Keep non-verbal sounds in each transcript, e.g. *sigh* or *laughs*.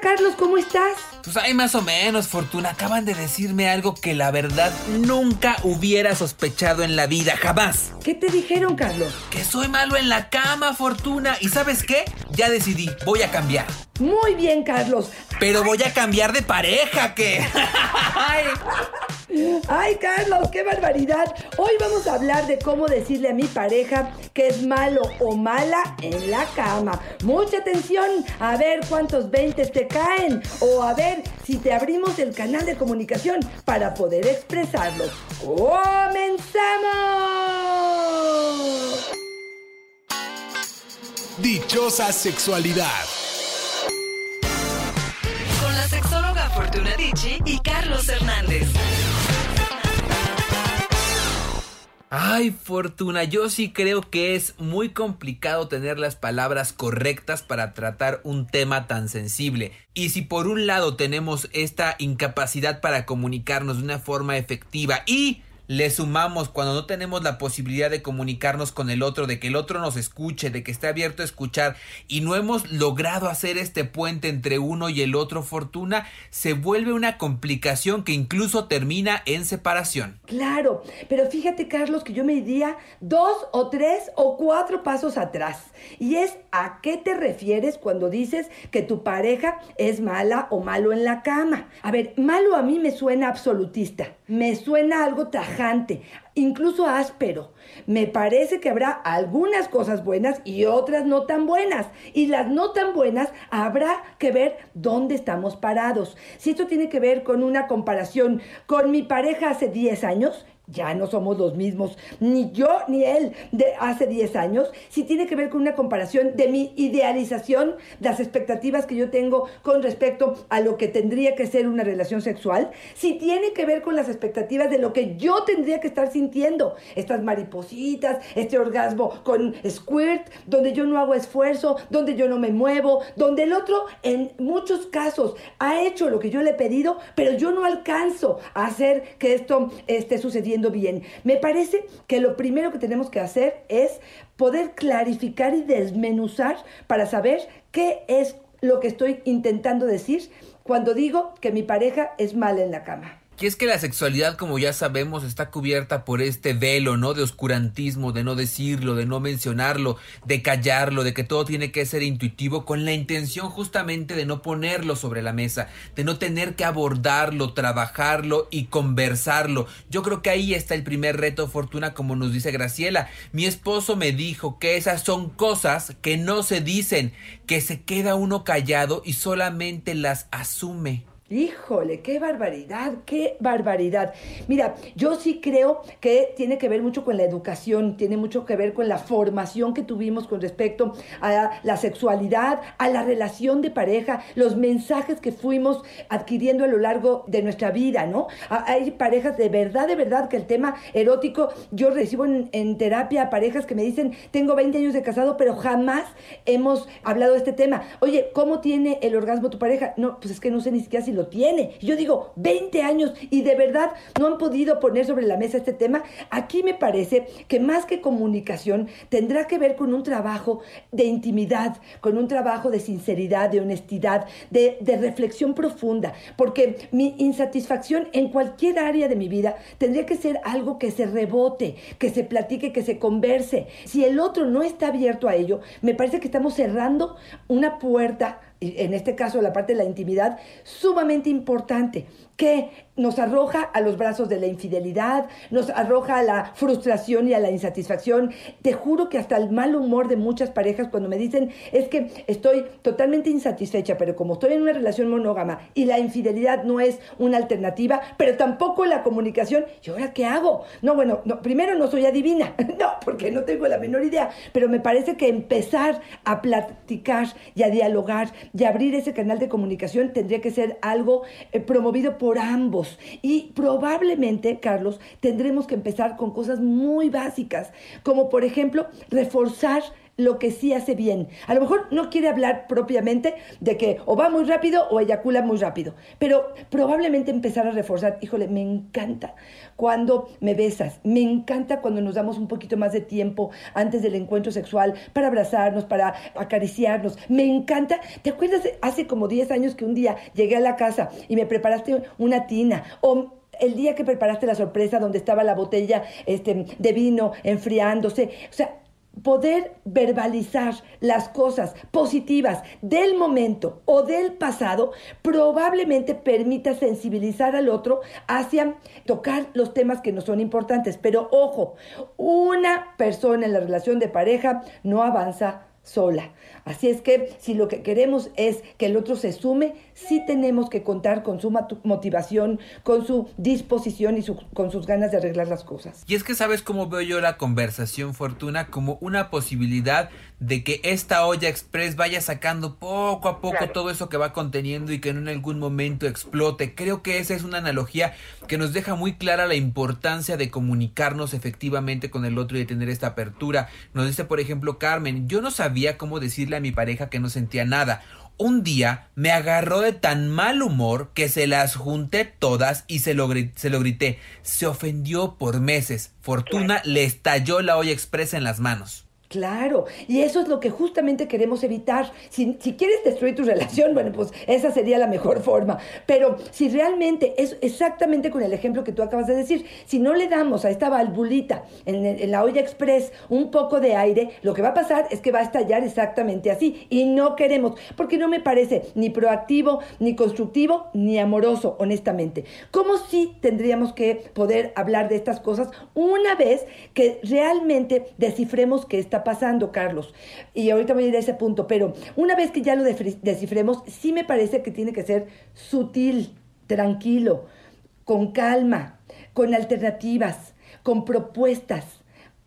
Carlos, ¿cómo estás? Pues hay más o menos, Fortuna. Acaban de decirme algo que la verdad nunca hubiera sospechado en la vida, jamás. ¿Qué te dijeron, Carlos? Que soy malo en la cama, Fortuna. ¿Y sabes qué? Ya decidí, voy a cambiar. Muy bien, Carlos. Pero voy a cambiar de pareja, ¿qué? *laughs* Ay, Carlos, qué barbaridad. Hoy vamos a hablar de cómo decirle a mi pareja que es malo o mala en la cama. Mucha atención, a ver cuántos 20 te caen o a ver si te abrimos el canal de comunicación para poder expresarlo. ¡Comenzamos! Dichosa sexualidad. Con la sexóloga Fortuna Dicci y Carlos Hernández. Ay, Fortuna, yo sí creo que es muy complicado tener las palabras correctas para tratar un tema tan sensible. Y si por un lado tenemos esta incapacidad para comunicarnos de una forma efectiva y le sumamos cuando no tenemos la posibilidad de comunicarnos con el otro, de que el otro nos escuche, de que esté abierto a escuchar y no hemos logrado hacer este puente entre uno y el otro fortuna, se vuelve una complicación que incluso termina en separación. Claro, pero fíjate Carlos que yo me diría dos o tres o cuatro pasos atrás. Y es a qué te refieres cuando dices que tu pareja es mala o malo en la cama. A ver, malo a mí me suena absolutista, me suena algo tajante incluso áspero. Me parece que habrá algunas cosas buenas y otras no tan buenas. Y las no tan buenas habrá que ver dónde estamos parados. Si esto tiene que ver con una comparación con mi pareja hace 10 años, ya no somos los mismos, ni yo ni él de hace 10 años, si tiene que ver con una comparación de mi idealización, las expectativas que yo tengo con respecto a lo que tendría que ser una relación sexual, si tiene que ver con las expectativas de lo que yo tendría que estar sintiendo, estas maripositas, este orgasmo con squirt, donde yo no hago esfuerzo, donde yo no me muevo, donde el otro en muchos casos ha hecho lo que yo le he pedido, pero yo no alcanzo a hacer que esto esté sucediendo bien. Me parece que lo primero que tenemos que hacer es poder clarificar y desmenuzar para saber qué es lo que estoy intentando decir cuando digo que mi pareja es mala en la cama. Y es que la sexualidad, como ya sabemos, está cubierta por este velo, ¿no? De oscurantismo, de no decirlo, de no mencionarlo, de callarlo, de que todo tiene que ser intuitivo, con la intención justamente de no ponerlo sobre la mesa, de no tener que abordarlo, trabajarlo y conversarlo. Yo creo que ahí está el primer reto, Fortuna, como nos dice Graciela. Mi esposo me dijo que esas son cosas que no se dicen, que se queda uno callado y solamente las asume. Híjole, qué barbaridad, qué barbaridad. Mira, yo sí creo que tiene que ver mucho con la educación, tiene mucho que ver con la formación que tuvimos con respecto a la sexualidad, a la relación de pareja, los mensajes que fuimos adquiriendo a lo largo de nuestra vida, ¿no? Hay parejas de verdad, de verdad, que el tema erótico, yo recibo en, terapia parejas que me dicen, tengo 20 años de casado, pero jamás hemos hablado de este tema. Oye, ¿cómo tiene el orgasmo tu pareja? No, pues es que no sé ni siquiera si tiene. yo digo, 20 años y de verdad no han podido poner sobre la mesa este tema. Aquí me parece que más que comunicación tendrá que ver con un trabajo de intimidad, con un trabajo de sinceridad, de honestidad, de, de reflexión profunda, porque mi insatisfacción en cualquier área de mi vida tendría que ser algo que se rebote, que se platique, que se converse. Si el otro no está abierto a ello, me parece que estamos cerrando una puerta en este caso la parte de la intimidad, sumamente importante, que nos arroja a los brazos de la infidelidad, nos arroja a la frustración y a la insatisfacción. Te juro que hasta el mal humor de muchas parejas cuando me dicen es que estoy totalmente insatisfecha, pero como estoy en una relación monógama y la infidelidad no es una alternativa, pero tampoco la comunicación, ¿y ahora qué hago? No, bueno, no, primero no soy adivina, *laughs* no, porque no tengo la menor idea, pero me parece que empezar a platicar y a dialogar y abrir ese canal de comunicación tendría que ser algo eh, promovido por ambos. Y probablemente, Carlos, tendremos que empezar con cosas muy básicas, como por ejemplo reforzar lo que sí hace bien. A lo mejor no quiere hablar propiamente de que o va muy rápido o eyacula muy rápido, pero probablemente empezar a reforzar, híjole, me encanta cuando me besas, me encanta cuando nos damos un poquito más de tiempo antes del encuentro sexual para abrazarnos, para acariciarnos, me encanta. ¿Te acuerdas hace como 10 años que un día llegué a la casa y me preparaste una tina o el día que preparaste la sorpresa donde estaba la botella este, de vino enfriándose. O sea, poder verbalizar las cosas positivas del momento o del pasado probablemente permita sensibilizar al otro hacia tocar los temas que no son importantes. Pero ojo, una persona en la relación de pareja no avanza sola. Así es que si lo que queremos es que el otro se sume, sí tenemos que contar con su motivación, con su disposición y con sus ganas de arreglar las cosas. Y es que sabes cómo veo yo la conversación, Fortuna, como una posibilidad de que esta olla express vaya sacando poco a poco todo eso que va conteniendo y que en algún momento explote. Creo que esa es una analogía que nos deja muy clara la importancia de comunicarnos efectivamente con el otro y de tener esta apertura. Nos dice, por ejemplo, Carmen, yo no sabía cómo decirle a mi pareja que no sentía nada. Un día me agarró de tan mal humor que se las junté todas y se lo, se lo grité. Se ofendió por meses. Fortuna le estalló la olla expresa en las manos. Claro, y eso es lo que justamente queremos evitar. Si, quieres destruir tu relación, bueno, pues esa sería la mejor forma. Pero si realmente es exactamente con el ejemplo que tú acabas de decir, si no le damos a esta valvulita en, en la olla express un poco de aire, lo que va a pasar es que va a estallar exactamente así. Y no queremos, porque no me parece ni proactivo, ni constructivo, ni amoroso, honestamente. ¿Cómo sí tendríamos que poder hablar de estas cosas una vez que realmente descifremos que esta pasando, Carlos. Y ahorita voy a ir a ese punto, pero una vez que ya lo descifremos, sí me parece que tiene que ser sutil, tranquilo, con calma, con alternativas, con propuestas,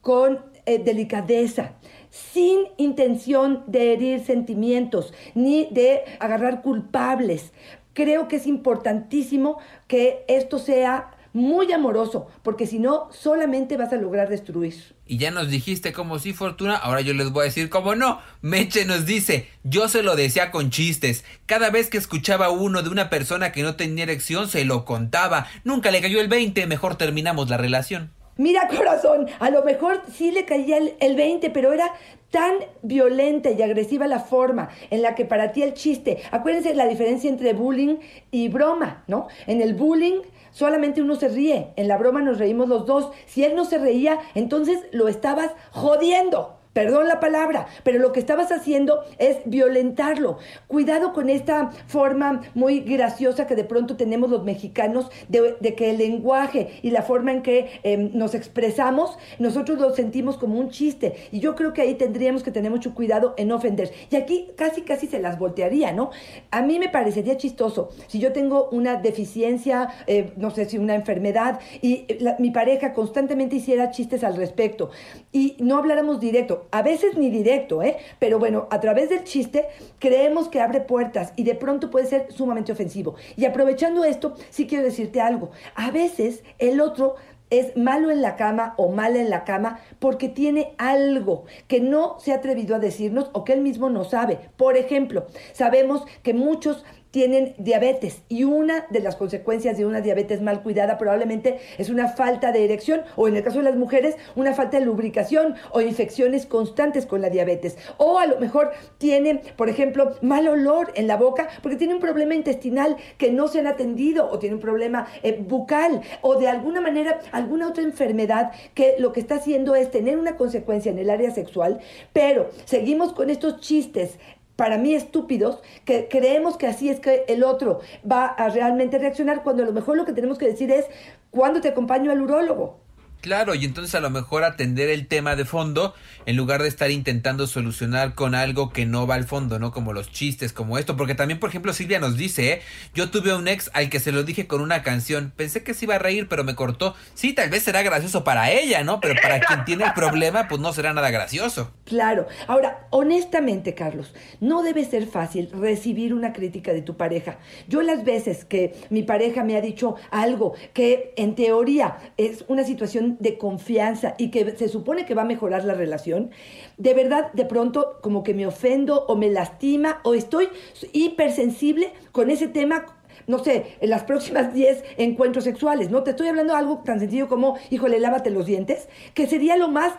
con eh, delicadeza, sin intención de herir sentimientos ni de agarrar culpables. Creo que es importantísimo que esto sea muy amoroso, porque si no, solamente vas a lograr destruir. Y ya nos dijiste como sí, Fortuna, ahora yo les voy a decir como no. Meche nos dice, yo se lo decía con chistes. Cada vez que escuchaba uno de una persona que no tenía erección, se lo contaba. Nunca le cayó el 20, mejor terminamos la relación. Mira, corazón, a lo mejor sí le caía el, el 20, pero era tan violenta y agresiva la forma en la que para ti el chiste, acuérdense la diferencia entre bullying y broma, ¿no? En el bullying solamente uno se ríe, en la broma nos reímos los dos. Si él no se reía, entonces lo estabas jodiendo. Perdón la palabra, pero lo que estabas haciendo es violentarlo. Cuidado con esta forma muy graciosa que de pronto tenemos los mexicanos de, que el lenguaje y la forma en que em, nos expresamos, nosotros lo sentimos como un chiste. Y yo creo que ahí tendríamos que tener mucho cuidado en ofender. Y aquí casi, casi se las voltearía, ¿no? A mí me parecería chistoso si yo tengo una deficiencia, eh, no sé si una enfermedad, y mi pareja constantemente hiciera chistes al respecto y no habláramos directo a veces ni directo, ¿eh? Pero bueno, a través del chiste creemos que abre puertas y de pronto puede ser sumamente ofensivo. Y aprovechando esto, sí quiero decirte algo. A veces el otro es malo en la cama o mala en la cama porque tiene algo que no se ha atrevido a decirnos o que él mismo no sabe. Por ejemplo, sabemos que muchos tienen diabetes y una de las consecuencias de una diabetes mal cuidada probablemente es una falta de erección o en el caso de las mujeres una falta de lubricación o infecciones constantes con la diabetes. O a lo mejor tienen por ejemplo mal olor en la boca porque tiene un problema intestinal que no se han atendido o tiene un problema eh, bucal o de alguna manera alguna otra enfermedad que lo que está haciendo es tener una consecuencia en el área sexual. Pero seguimos con estos chistes para mí estúpidos, que creemos que así es que el otro va a realmente reaccionar, cuando a lo mejor lo que tenemos que decir es, ¿cuándo te acompaño al urólogo? Claro, y entonces a lo mejor atender el tema de fondo en lugar de estar intentando solucionar con algo que no va al fondo, ¿no? Como los chistes, como esto, porque también, por ejemplo, Silvia nos dice, ¿eh? Yo tuve un ex al que se lo dije con una canción, pensé que se iba a reír, pero me cortó. Sí, tal vez será gracioso para ella, ¿no? Pero para quien tiene el problema, pues no será nada gracioso. Claro. Ahora, honestamente, Carlos, no debe ser fácil recibir una crítica de tu pareja. Yo las veces que mi pareja me ha dicho algo que en teoría es una situación de confianza y que se supone que va a mejorar la relación, de verdad de pronto como que me ofendo o me lastima o estoy hipersensible con ese tema no sé, en las próximas *laughs* 10 encuentros sexuales, ¿no? Te estoy hablando de algo tan sencillo como, híjole, lávate los dientes, que sería lo más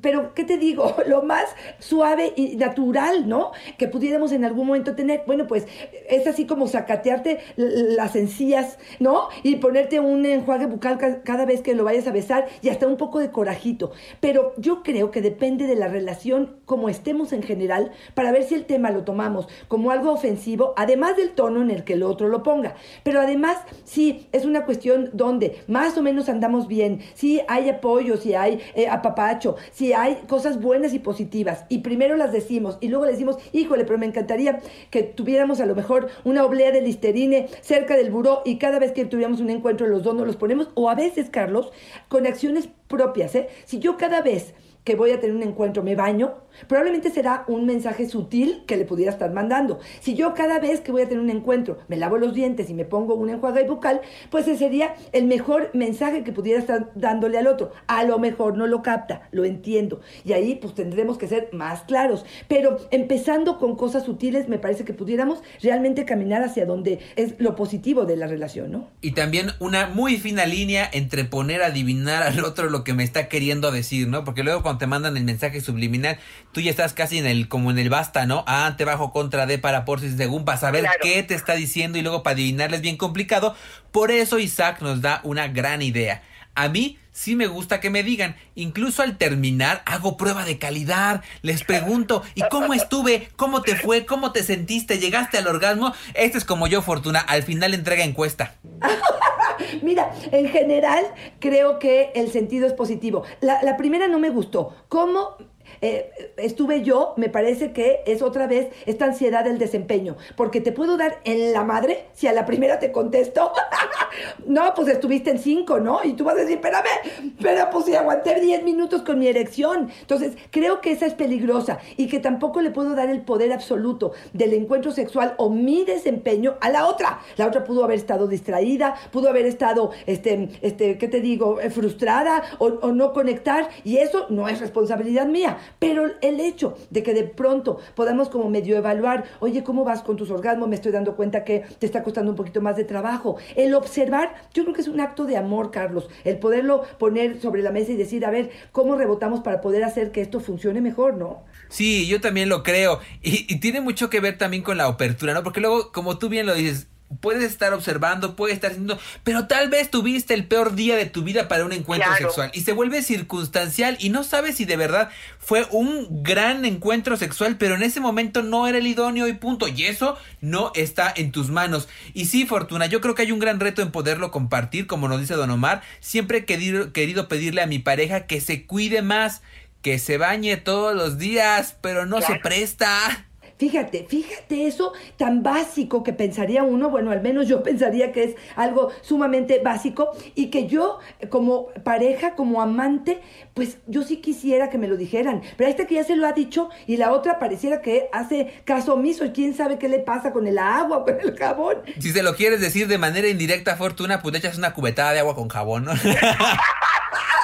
pero ¿qué te digo? *laughs* Lo más suave y natural, ¿no? Que pudiéramos en algún momento tener. Bueno, pues es así como sacatearte las encías, ¿no? Y ponerte un enjuague bucal cada vez que lo vayas a besar y hasta un poco de corajito. Pero yo creo que depende de la relación como estemos en general para ver si el tema lo tomamos como algo ofensivo, además del tono en el que el otro lo ponga. Pero además, sí, es una cuestión donde más o menos andamos bien, si hay apoyo, si hay eh, apapacho, si hay cosas buenas y positivas y primero las decimos y luego le decimos, híjole, pero me encantaría que tuviéramos a lo mejor una oblea de listerine cerca del buró y cada vez que tuviéramos un encuentro los dos nos los ponemos o a veces, Carlos, con acciones propias, ¿eh? Si yo cada vez que voy a tener un encuentro me baño, probablemente será un mensaje sutil que le pudiera estar mandando. Si yo cada vez que voy a tener un encuentro me lavo los dientes y me pongo un enjuague bucal, pues ese sería el mejor mensaje que pudiera estar dándole al otro. A lo mejor no lo capta, lo entiendo. Y ahí pues tendremos que ser más claros. Pero empezando con cosas sutiles, me parece que pudiéramos realmente caminar hacia donde es lo positivo de la relación, ¿no? Y también una muy fina línea entre poner a adivinar al otro lo que me está queriendo decir, ¿no? Porque luego cuando te mandan el mensaje subliminal, tú ya estás casi en el, como en el basta, ¿no? A, te bajo contra D para por si según para saber qué te está diciendo y luego para adivinarle es bien complicado. Por eso Isaac nos da una gran idea. A mí sí me gusta que me digan. Incluso al terminar hago prueba de calidad. Les pregunto, ¿y cómo estuve? ¿Cómo te fue? ¿Cómo te sentiste? ¿Llegaste al orgasmo? Este es como yo, Fortuna. Al final entrega encuesta. *laughs* Mira, en general creo que el sentido es positivo. La, la primera no me gustó. ¿Cómo eh, estuve yo, me parece que es otra vez esta ansiedad del desempeño, porque te puedo dar en la madre si a la primera te contesto, *laughs* no, pues estuviste en cinco, ¿no? Y tú vas a decir, espérame, pero pues si aguanté diez minutos con mi erección. Entonces, creo que esa es peligrosa y que tampoco le puedo dar el poder absoluto del encuentro sexual o mi desempeño a la otra. La otra pudo haber estado distraída, pudo haber estado, este, este, ¿qué te digo?, eh, frustrada o no conectar y eso no es responsabilidad mía. Pero el hecho de que de pronto podamos como medio evaluar, oye, ¿cómo vas con tus orgasmos? Me estoy dando cuenta que te está costando un poquito más de trabajo. El observar, yo creo que es un acto de amor, Carlos. El poderlo poner sobre la mesa y decir, a ver, ¿cómo rebotamos para poder hacer que esto funcione mejor, no? Sí, yo también lo creo. Y, y tiene mucho que ver también con la apertura, ¿no? Porque luego, como tú bien lo dices, puedes estar observando, puedes estar haciendo, pero tal vez tuviste el peor día de tu vida para un encuentro sexual y se vuelve circunstancial y no sabes si de verdad fue un gran encuentro sexual, pero en ese momento no era el idóneo y punto. Y eso no está en tus manos. Y sí, Fortuna, yo creo que hay un gran reto en poderlo compartir, como nos dice Don Omar. Siempre he querido, querido pedirle a mi pareja que se cuide más, que se bañe todos los días, pero no se presta. Fíjate, fíjate eso tan básico que pensaría uno, bueno, al menos yo *laughs* pensaría que es algo sumamente básico y que yo como pareja, como amante, pues yo sí quisiera que me lo dijeran. Pero esta que ya se lo ha dicho y la otra pareciera que hace caso omiso y quién sabe qué le pasa con el agua *laughs* con el jabón. Si se lo quieres decir de manera indirecta, Fortuna, pues le echas una cubetada de agua con jabón, ¿no? *laughs*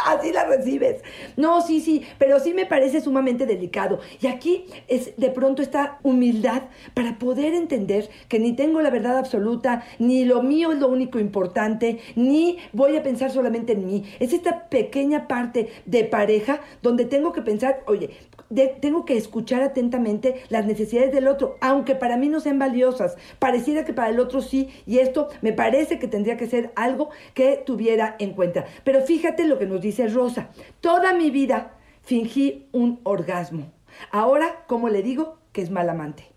Así la recibes. No, sí, sí, pero sí me parece sumamente delicado. Y aquí es de pronto esta humildad para poder entender que ni tengo la verdad absoluta, ni lo mío es lo único importante, ni voy a pensar solamente en mí. Es esta pequeña parte de pareja donde tengo que pensar, oye, tengo que escuchar atentamente las necesidades del otro, aunque para mí no sean valiosas. Pareciera que para el otro sí, y esto me parece que tendría que ser algo que tuviera en cuenta. Pero fíjate lo que nos dice Rosa. Toda mi vida fingí un orgasmo. Ahora, como le digo, que es mal amante.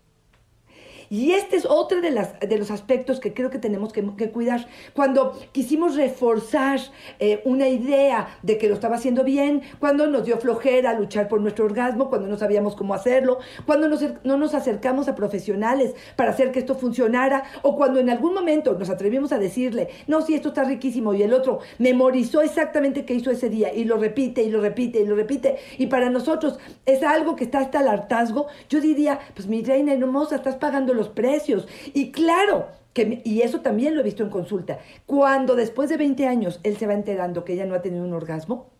Y este es otro de, las, de los aspectos que creo que tenemos que, cuidar. Cuando quisimos reforzar eh, una idea de que lo estaba haciendo bien, cuando nos dio flojera luchar por nuestro orgasmo, cuando no sabíamos cómo hacerlo, cuando no nos acercamos a profesionales para hacer que esto funcionara, o cuando en algún momento nos atrevimos a decirle, no, sí, esto está riquísimo, y el otro memorizó exactamente qué hizo ese día, y lo repite, y lo repite, y lo repite, y para nosotros es algo que está hasta el hartazgo, yo diría, pues mi reina hermosa, estás pagando los precios. Y claro, que, y eso también lo he visto en consulta, cuando después de 20 años él se va enterando que ella no ha tenido un orgasmo,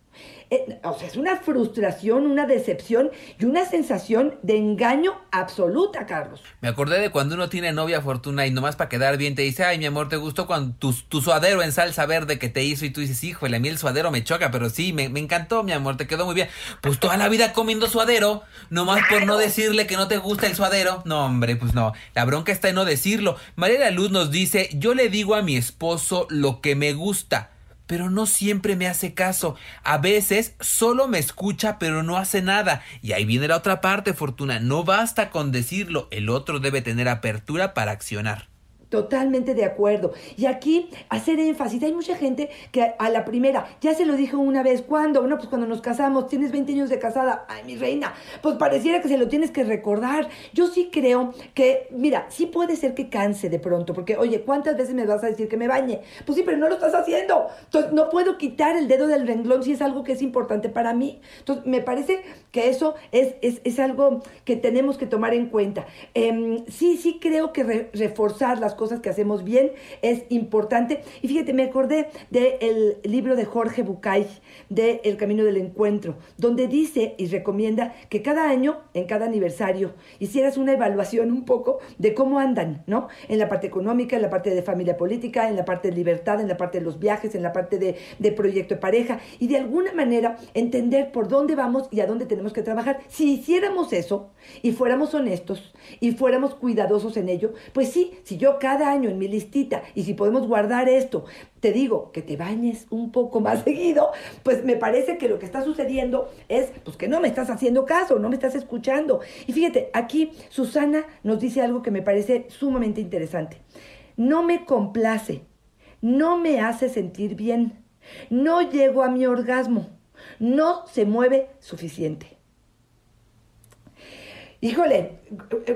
o sea, es una frustración, una decepción y una sensación de engaño absoluta, Carlos. Me acordé de cuando uno tiene novia Fortuna y nomás para quedar bien te dice, ay, mi amor, ¿te gustó cuando tu, tu suadero en salsa verde que te hizo? Y tú dices, híjole, a mí el suadero me choca, pero sí, me, me encantó, mi amor, te quedó muy bien. Pues toda la vida comiendo suadero, nomás por no decirle que no te gusta el suadero. No, hombre, pues no. La bronca está en no decirlo. María la Luz nos dice, yo le digo a mi esposo lo que me gusta pero no siempre me hace caso. A veces solo me escucha, pero no hace nada. Y ahí viene la otra parte, Fortuna. No basta con decirlo, el otro debe tener apertura para accionar. Totalmente de acuerdo. Y aquí hacer énfasis. Hay mucha gente que a la primera, ya se lo dijo una vez, ¿cuándo? Bueno, pues cuando nos casamos, tienes 20 años de casada. Ay, mi reina, pues pareciera que se lo tienes que recordar. Yo sí creo que, mira, sí puede ser que canse de pronto, porque, oye, ¿cuántas veces me vas a decir que me bañe? Pues sí, pero no lo estás haciendo. Entonces, no puedo quitar el dedo del renglón si es algo que es importante para mí. Entonces, me parece que eso es, es, algo que tenemos que tomar en cuenta. Em, sí, sí creo que reforzar las cosas que hacemos bien es importante. Y fíjate, me acordé del libro de Jorge Bucay, de El Camino del Encuentro, donde dice y recomienda que cada año, en cada aniversario, hicieras una evaluación un poco de cómo andan, ¿no? En la parte económica, en la parte de familia política, en la parte de libertad, en la parte de los viajes, en la parte de, de proyecto de pareja, y de alguna manera entender por dónde vamos y a dónde tenemos que trabajar. Si hiciéramos eso y fuéramos honestos y fuéramos cuidadosos en ello, pues sí, si yo cada año en mi listita y si podemos guardar esto, te digo que te bañes un poco más *laughs* seguido, pues me parece que lo que está sucediendo es pues que no me estás haciendo caso, no me estás escuchando. Y fíjate, aquí Susana nos dice algo que me parece sumamente interesante. No me complace, no me hace sentir bien, no llego a mi orgasmo, no se mueve suficiente híjole,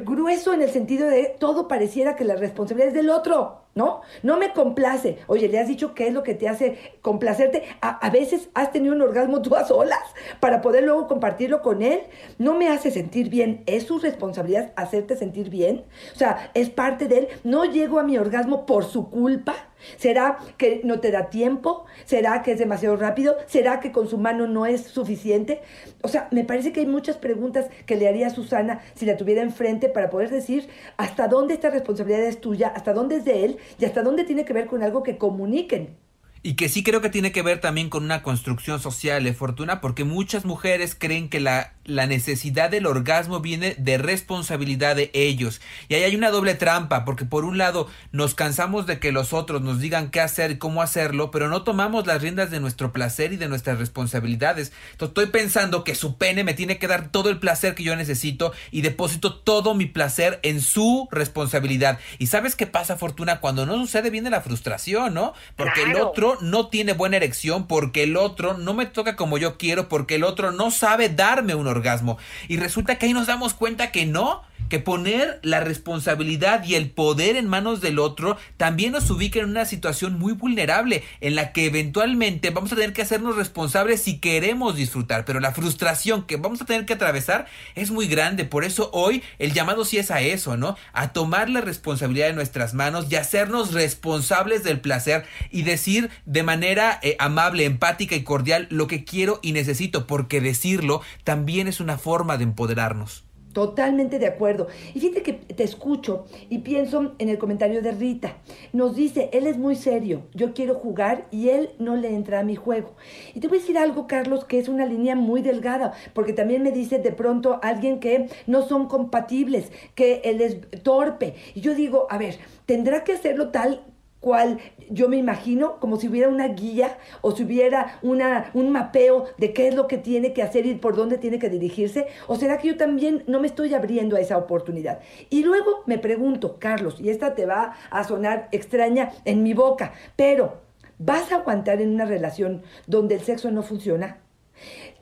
grueso en el sentido de todo pareciera que la responsabilidad es del otro, ¿no? No me complace. Oye, le has dicho qué es lo que te hace complacerte. A, veces has tenido un orgasmo tú a solas para poder luego compartirlo con él. No me hace sentir bien. ¿Es su responsabilidad hacerte sentir bien? O sea, es parte de él. No llego a mi orgasmo por su culpa. ¿Será que no te da tiempo? ¿Será que es demasiado rápido? ¿Será que con su mano no es suficiente? O sea, me parece que hay muchas preguntas que le haría a Susana si la tuviera enfrente para poder decir hasta dónde esta responsabilidad es tuya, hasta dónde es de él y hasta dónde tiene que ver con algo que comuniquen. Y que sí creo que tiene que ver también con una construcción social, de ¿eh, Fortuna, porque muchas mujeres creen que la, la necesidad del orgasmo viene de responsabilidad de ellos. Y ahí hay una doble trampa, porque por un lado nos cansamos de que los otros nos digan qué hacer y cómo hacerlo, pero no tomamos las riendas de nuestro placer y de nuestras responsabilidades. Entonces estoy pensando que su pene me tiene que dar todo el placer que yo necesito y deposito todo mi placer en su responsabilidad. Y sabes qué pasa, Fortuna, cuando no sucede viene la frustración, ¿no? Porque el otro no tiene buena erección, porque el otro no me toca como yo quiero, porque el otro no sabe darme un orgasmo. Y resulta que ahí nos damos cuenta que no, que poner la responsabilidad y el poder en manos del otro también nos ubica en una situación muy vulnerable en la que eventualmente vamos a tener que hacernos responsables si queremos disfrutar, pero la frustración que vamos a tener que atravesar es muy grande, por eso hoy el llamado sí es a eso, ¿no? A tomar la responsabilidad de nuestras manos y hacernos responsables del placer y decir de manera eh, amable, empática y cordial lo que quiero y necesito, porque decirlo también es una forma de empoderarnos. Totalmente de acuerdo. Y fíjate que te escucho y pienso en el comentario de Rita. Nos dice, él es muy serio, yo quiero jugar y él no le entra a mi juego. Y te voy a decir algo, Carlos, que es una línea muy delgada, porque también me dice de pronto alguien que no son compatibles, que él es torpe. Y yo digo, a ver, tendrá que hacerlo tal cual yo me imagino como si hubiera una guía o si hubiera una, un mapeo de qué es lo que tiene que hacer y por dónde tiene que dirigirse? ¿O será que yo también no me estoy abriendo a esa oportunidad? Y luego me pregunto, Carlos, y esta te va a sonar extraña en mi boca, pero ¿vas a aguantar en una relación donde el sexo no funciona?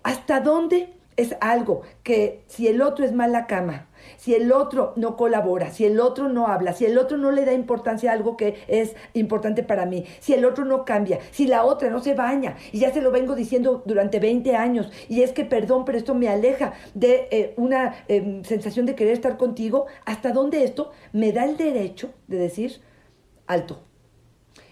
¿Hasta dónde es algo que si el otro es mala cama, si el otro no colabora, si el otro no habla, si el otro no le da importancia a algo que es importante para mí, si el otro no cambia, si la otra no se baña, y ya se lo vengo diciendo durante 20 años, y es que perdón, pero esto me aleja de eh, una em, sensación de querer estar contigo, hasta dónde esto me da el derecho de decir, alto,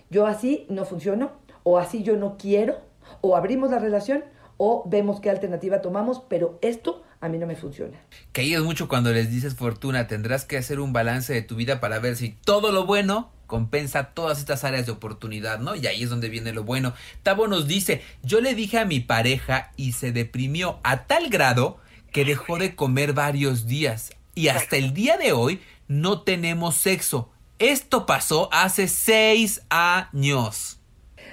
yo así no funciono, o así yo no quiero, o abrimos la relación, o vemos qué alternativa tomamos, pero esto a mí no me funciona. Que ahí es mucho cuando les dices, Fortuna, tendrás que hacer un balance de tu vida para ver si todo lo bueno compensa todas estas áreas de oportunidad, ¿no? Y ahí es donde viene lo bueno. Tabo nos dice, yo le dije a mi pareja y se deprimió a tal grado que dejó de comer varios días y hasta el día de hoy no tenemos sexo. Esto pasó hace seis años.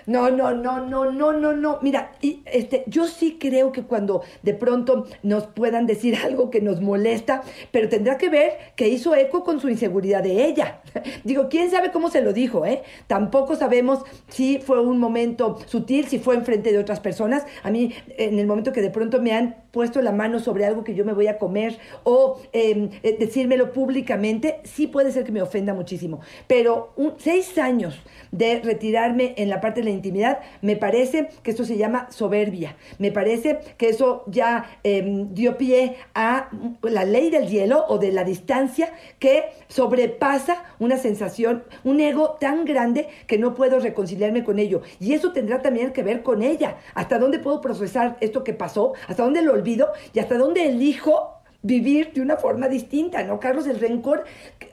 No, no, no, no, no, no, no. Mira, y, este, yo sí creo que cuando de pronto nos puedan decir *laughs* algo que nos molesta, pero tendrá que ver que hizo eco con su inseguridad de ella. *laughs* Digo, quién sabe cómo se lo dijo, ¿eh? Tampoco sabemos si fue un momento sutil, si fue enfrente de otras personas. A mí, en el momento que de pronto me han puesto la mano sobre algo que yo me voy a comer o em, eh, decírmelo públicamente, sí puede ser que me ofenda muchísimo. Pero un, seis años de retirarme en la parte de la intimidad, me parece que esto se llama soberbia. Me parece que eso ya em, dio pie a la ley del hielo o de la distancia que sobrepasa una sensación, un ego tan grande que no puedo reconciliarme con ello. Y eso tendrá también que ver con ella. ¿Hasta dónde puedo procesar esto que pasó? ¿Hasta dónde lo ¿Y hasta dónde elijo vivir de una forma distinta, ¿no, Carlos? El rencor,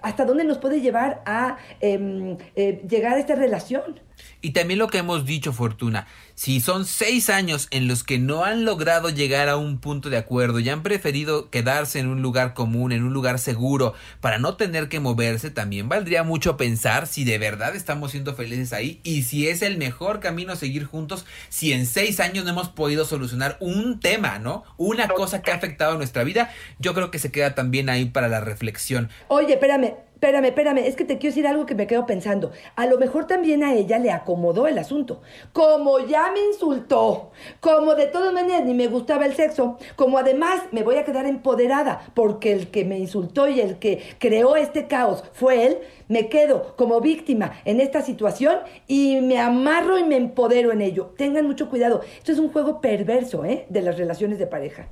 ¿hasta dónde nos puede llevar a em, eh, llegar a esta relación? Y también lo que hemos dicho, Fortuna, si son seis años en los que no han logrado llegar a un punto de acuerdo y han preferido quedarse en un lugar común, en un lugar seguro, para no tener que moverse, también valdría mucho pensar si de verdad estamos siendo felices ahí y si es el mejor camino a seguir juntos, si en seis años no hemos podido solucionar un tema, ¿no? Una cosa que ha afectado a nuestra vida, yo creo que se queda también ahí para la reflexión. Oye, espérame, espérame, espérame, es que te quiero decir algo que me quedo pensando. A lo mejor también a ella le acomodó el asunto. Como ya me insultó, como de todas maneras ni me gustaba el sexo, como además me voy a quedar empoderada porque el que me insultó y el que creó este caos fue él, me quedo como víctima en esta situación y me amarro y me empodero en ello. Tengan mucho cuidado. Esto es un juego perverso, ¿eh? De las relaciones de pareja.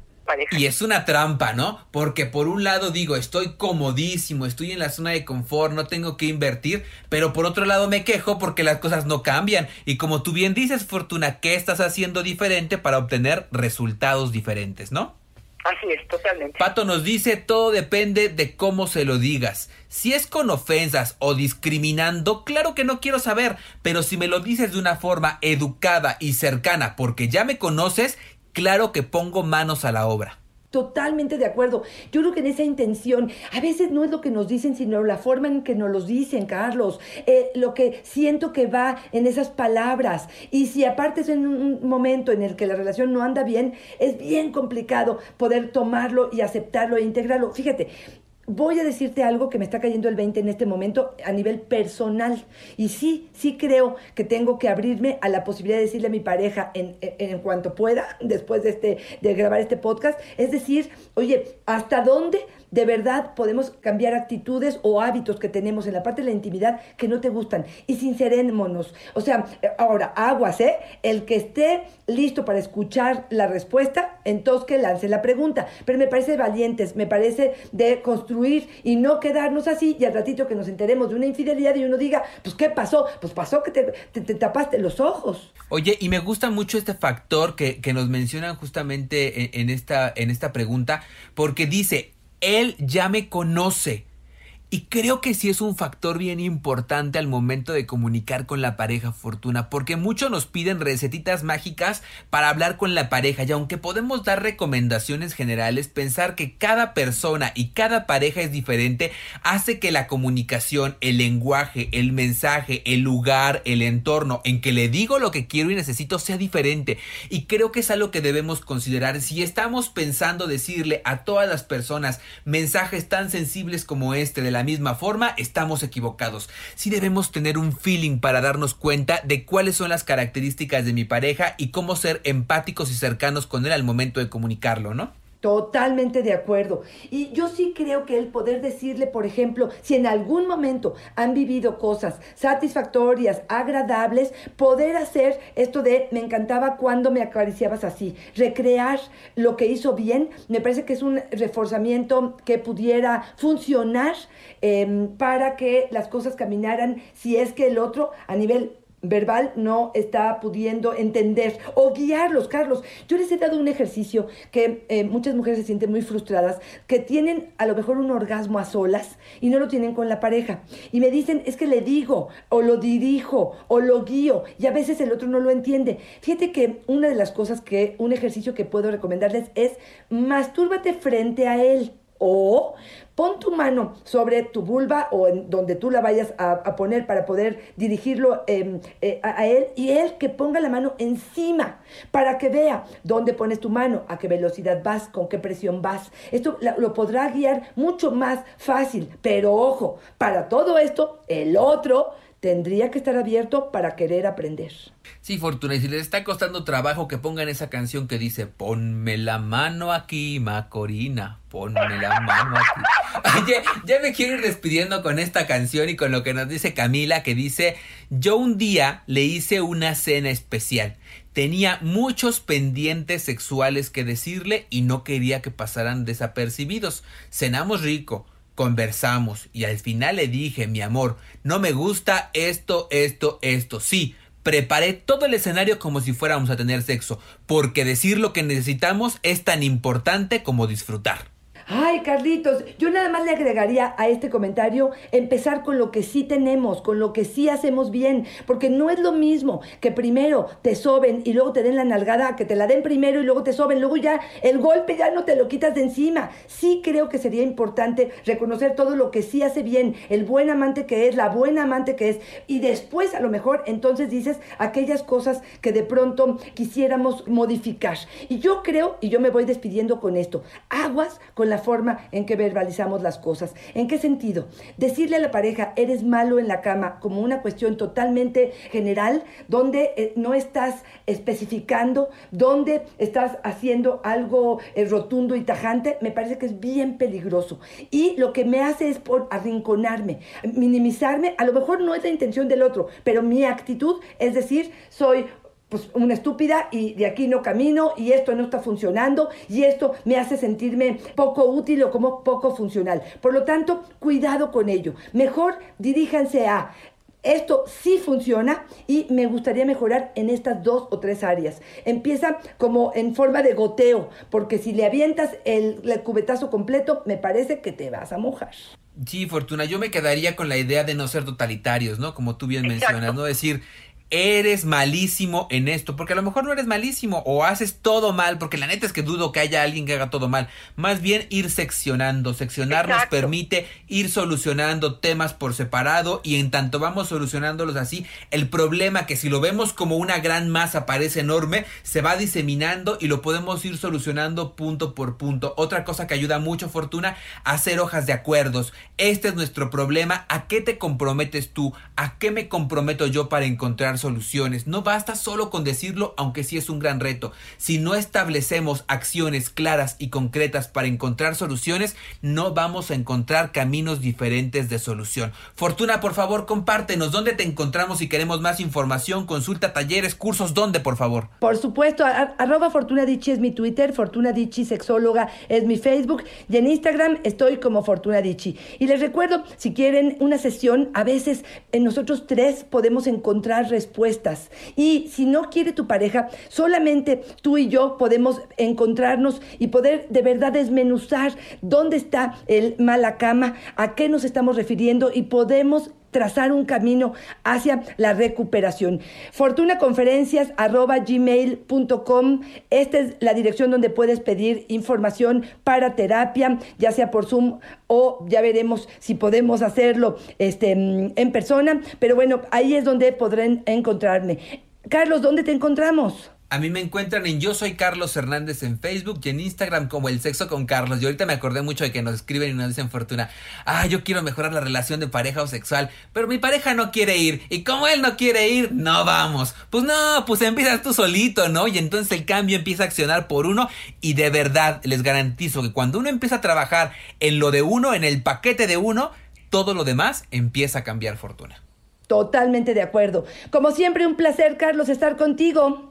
Y es una trampa, ¿no? Porque por un lado digo, estoy comodísimo, estoy en la zona de confort, no tengo que invertir, pero por otro lado me quejo porque las cosas no cambian. Y como tú bien dices, Fortuna, ¿qué estás haciendo diferente para obtener resultados diferentes, no? Así es, totalmente. Pato nos dice, todo depende de cómo se lo digas. Si es con ofensas o discriminando, claro que no quiero saber, pero si me lo dices de una forma educada y cercana porque ya me conoces, claro que pongo manos a la obra. Totalmente de acuerdo. Yo creo que en esa intención, a veces no es lo que nos dicen, sino la forma en que nos los dicen, Carlos. Eh, lo que siento que va en esas palabras. Y si aparte es en un momento en el que la relación no anda bien, es bien complicado poder tomarlo y aceptarlo e integrarlo. Fíjate, voy a decirte algo que me está cayendo el 20 en este momento a nivel personal. Y sí, sí creo que tengo que abrirme a la posibilidad de decirle a mi pareja en, en, cuanto pueda, *laughs* después de, este, de grabar este podcast, es decir, oye, ¿hasta dónde de verdad podemos cambiar actitudes o hábitos que tenemos en la parte de la intimidad que no te gustan? Y sincerémonos. O sea, ahora, aguas, ¿eh? El que esté listo para escuchar la respuesta, entonces que lance la pregunta. Pero me parece valientes, me parece de construir y no quedarnos así y al ratito que nos enteremos de una infidelidad y uno diga, pues ¿qué pasó? Pues pasó que te, tapaste los ojos. Oye, y me gusta mucho este factor que, que nos mencionan justamente en, esta, en esta pregunta, porque dice, él ya me conoce. Y creo que sí es un factor bien importante al momento de comunicar con la pareja Fortuna, porque muchos nos piden recetitas mágicas para hablar con la pareja y aunque podemos dar recomendaciones generales, pensar que cada persona y cada pareja es diferente hace que la comunicación, el lenguaje, el mensaje, el lugar, el entorno en que le digo lo que quiero y necesito sea diferente. Y creo que es algo que debemos considerar si estamos pensando decirle a todas las personas mensajes tan sensibles como este de la misma forma, estamos equivocados. Sí debemos tener un feeling para darnos cuenta de cuáles son las características de mi pareja y cómo ser empáticos y cercanos con él al momento de comunicarlo, ¿no? Totalmente de acuerdo. Y yo sí creo que el poder decirle, por ejemplo, si en algún momento han vivido cosas satisfactorias, agradables, poder hacer esto de me encantaba cuando me acariciabas así, recrear lo que hizo bien, me parece que es un reforzamiento que pudiera funcionar em, para que las cosas caminaran si es que el otro a nivel verbal no está pudiendo entender o guiarlos, Carlos. Yo les he dado un ejercicio que eh, muchas mujeres se sienten muy frustradas, que tienen a lo mejor un orgasmo a solas y no lo tienen con la pareja. Y me dicen, es que le digo, o lo dirijo, o lo guío, y a veces el otro no lo entiende. Fíjate que una de las cosas que, un ejercicio que puedo recomendarles es mastúrbate frente a él. O pon tu mano sobre tu vulva o en donde tú la vayas a, poner para poder dirigirlo em, eh, a, él y él que ponga la mano encima para que vea dónde pones tu mano, a qué velocidad vas, con qué presión vas. Esto lo podrá guiar mucho más fácil, pero ojo, para todo esto, el otro tendría que estar abierto para querer aprender. Sí, Fortuna, y si les está costando trabajo que pongan esa canción que dice Ponme la mano aquí, Macorina, ponme la mano aquí. *laughs* ya, ya me quiero ir despidiendo con esta canción y con lo que nos dice Camila, que dice, yo un día le hice una cena especial. Tenía muchos pendientes sexuales que decirle y no quería que pasaran desapercibidos. Cenamos rico, conversamos y al final le dije, mi amor, no me gusta esto, esto, esto. Sí, preparé todo el escenario como si fuéramos a tener sexo, porque decir lo que necesitamos es tan importante como disfrutar. Ay, Carlitos, yo nada más le agregaría a este comentario empezar con lo que sí tenemos, con lo que sí hacemos bien, porque no es lo mismo que primero te soben y luego te den la nalgada, que te la den primero y luego te soben, luego ya el golpe ya no te lo quitas de encima. Sí creo que sería importante reconocer todo lo que sí hace bien, el buen amante que es, la buena amante que es, y después a lo mejor entonces dices aquellas cosas que de pronto quisiéramos modificar. Y yo creo, y yo me voy despidiendo con esto, aguas con la forma en que verbalizamos las cosas. ¿En qué sentido? Decirle a la pareja, eres malo en la cama, como una cuestión totalmente general, donde eh, no estás especificando, donde estás haciendo algo eh, rotundo y tajante, me parece que es bien peligroso. Y lo que me hace es por arrinconarme, minimizarme, a lo mejor no es la intención del otro, pero mi actitud es decir, soy pues una estúpida y de aquí no camino y esto no está funcionando y esto me hace sentirme poco útil o como poco funcional. Por lo tanto, cuidado con ello. Mejor diríjanse a esto sí funciona y me gustaría mejorar en estas dos o tres áreas. Empieza como en forma de goteo, porque si le avientas el, cubetazo completo, me parece que te vas a mojar. Sí, Fortuna, yo me quedaría con la idea de no ser totalitarios, ¿no? Como tú bien mencionas, no decir, eres malísimo en esto, porque a lo mejor no eres malísimo o haces todo mal, porque la neta es que dudo que haya alguien que haga todo mal. Más bien ir seccionando. Seccionar nos permite ir solucionando temas por separado y en tanto vamos solucionándolos así, el problema que si lo vemos como una gran masa parece enorme, se va diseminando y lo podemos ir solucionando punto por punto. Otra cosa que ayuda mucho, Fortuna, hacer hojas de acuerdos. Este es nuestro problema. ¿A qué te comprometes tú? ¿A qué me comprometo yo para encontrar soluciones. No basta solo con decirlo, aunque sí es un gran reto. Si no establecemos acciones claras y concretas para encontrar soluciones, no vamos a encontrar caminos diferentes de solución. Fortuna, por favor, compártenos dónde te encontramos si queremos más información, consulta, talleres, cursos, ¿dónde, por favor? Por supuesto, arroba Fortuna Dichi es mi Twitter, Fortuna Dichi Sexóloga es mi Facebook y en Instagram estoy como Fortuna Dichi. Y les recuerdo, si quieren una sesión, a veces en nosotros tres podemos encontrar respuestas. Y si no quiere tu pareja, solamente tú y yo podemos encontrarnos y poder de verdad desmenuzar dónde está el mala cama, a qué nos estamos refiriendo y podemos trazar un camino hacia la recuperación. fortunaconferencias.gmail.com Esta es la dirección donde puedes pedir información para terapia, ya sea por Zoom o ya veremos si podemos hacerlo este, en persona. Pero bueno, ahí es donde podrán encontrarme. Carlos, ¿dónde te encontramos? A mí me encuentran en Yo Soy Carlos Hernández en Facebook y en Instagram como El Sexo con Carlos. Y ahorita me acordé mucho de que nos escriben y nos dicen Fortuna, ah, yo quiero mejorar la relación de pareja o sexual, pero mi pareja no quiere ir. Y como él no quiere ir, no vamos. Pues no, pues empiezas tú solito, ¿no? Y entonces el cambio empieza a accionar por uno y de verdad les garantizo que cuando uno empieza a trabajar en lo de uno, en el paquete de uno, todo lo demás empieza a cambiar Fortuna. Totalmente de acuerdo. Como siempre, un placer, Carlos, estar contigo.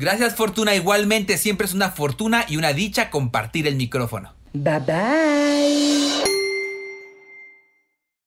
Gracias Fortuna, igualmente siempre es una fortuna y una dicha compartir el micrófono. Bye bye.